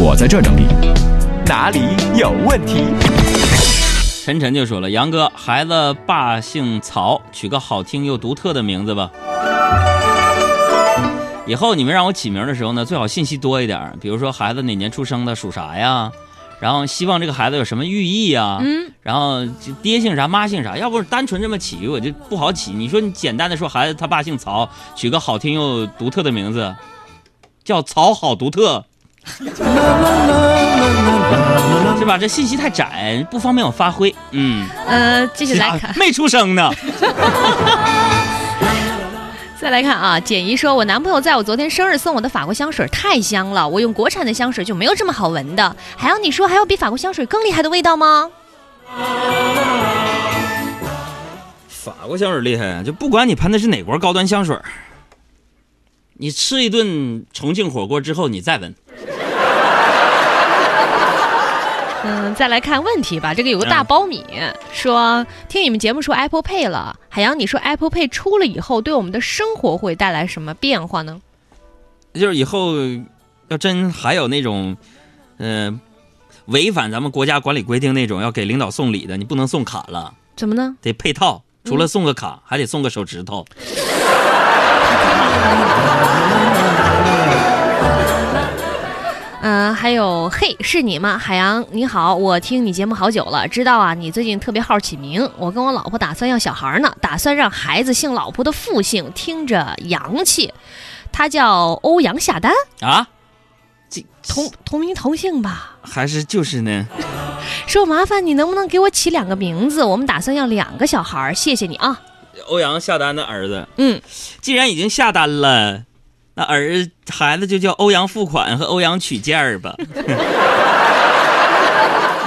我在这儿整理。哪里有问题？晨晨就说了：“杨哥，孩子爸姓曹，取个好听又独特的名字吧。以后你们让我起名的时候呢，最好信息多一点，比如说孩子哪年出生的，属啥呀？然后希望这个孩子有什么寓意呀？嗯，然后爹姓啥，妈姓啥？要不是单纯这么起，我就不好起。你说你简单的说，孩子他爸姓曹，取个好听又独特的名字，叫曹好独特。” 是吧？这信息太窄，不方便我发挥。嗯，呃，继续来看，没出生呢。再来看啊，简怡说，我男朋友在我昨天生日送我的法国香水太香了，我用国产的香水就没有这么好闻的。还要你说还有比法国香水更厉害的味道吗？法国香水厉害啊，就不管你喷的是哪国高端香水，你吃一顿重庆火锅之后，你再闻。嗯，再来看问题吧。这个有个大苞米说，听你们节目说 Apple Pay 了，海洋，你说 Apple Pay 出了以后，对我们的生活会带来什么变化呢？就是以后要真还有那种，嗯，违反咱们国家管理规定那种要给领导送礼的，你不能送卡了，怎么呢？得配套，除了送个卡，还得送个手指头。嗯，还有嘿，是你吗？海洋你好，我听你节目好久了，知道啊，你最近特别好起名。我跟我老婆打算要小孩呢，打算让孩子姓老婆的父姓，听着洋气。他叫欧阳夏丹啊，这同同名同姓吧？还是就是呢？说麻烦你能不能给我起两个名字？我们打算要两个小孩，谢谢你啊。欧阳夏丹的儿子，嗯，既然已经下单了。那儿孩子就叫欧阳付款和欧阳取件儿吧。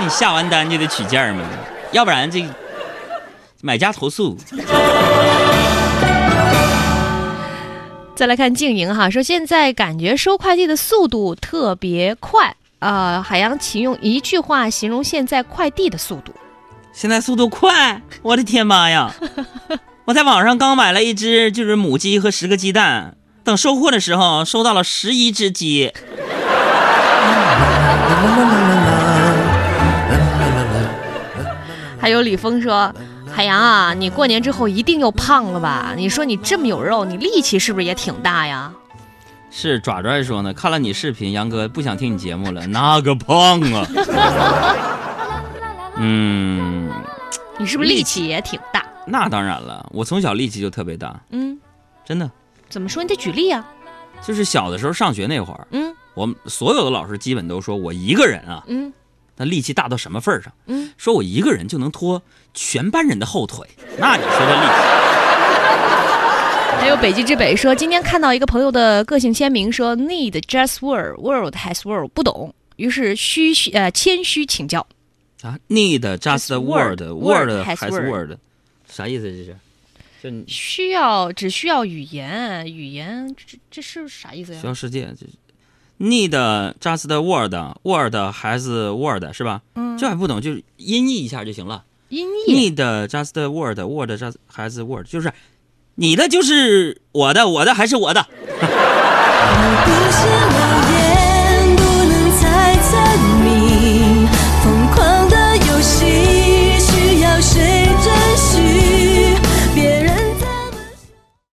你下完单就得取件儿嘛，要不然这买家投诉。再来看静莹哈，说现在感觉收快递的速度特别快啊。海洋，请用一句话形容现在快递的速度。现在速度快，我的天妈呀！我在网上刚买了一只就是母鸡和十个鸡蛋。等收货的时候，收到了十一只鸡。还有李峰说：“海洋啊，你过年之后一定又胖了吧？你说你这么有肉，你力气是不是也挺大呀？”是爪爪说呢，看了你视频，杨哥不想听你节目了，那个胖啊！嗯，你是不是力气也挺大？那当然了，我从小力气就特别大。嗯，真的。怎么说？你得举例啊！就是小的时候上学那会儿，嗯，我们所有的老师基本都说我一个人啊，嗯，那力气大到什么份儿上？嗯，说我一个人就能拖全班人的后腿，那你说这力气？还有北极之北说，今天看到一个朋友的个性签名说，Need just word, world has word，不懂，于是虚呃谦虚请教啊，Need just word, word has word，啥意思这是？需要只需要语言，语言这这是啥意思呀？需要世界，这 need just word，word 还是 word 是吧？嗯，这还不懂，就是音译一下就行了。音译 need just word，word just 还是 word，就是你的就是我的，我的还是我的。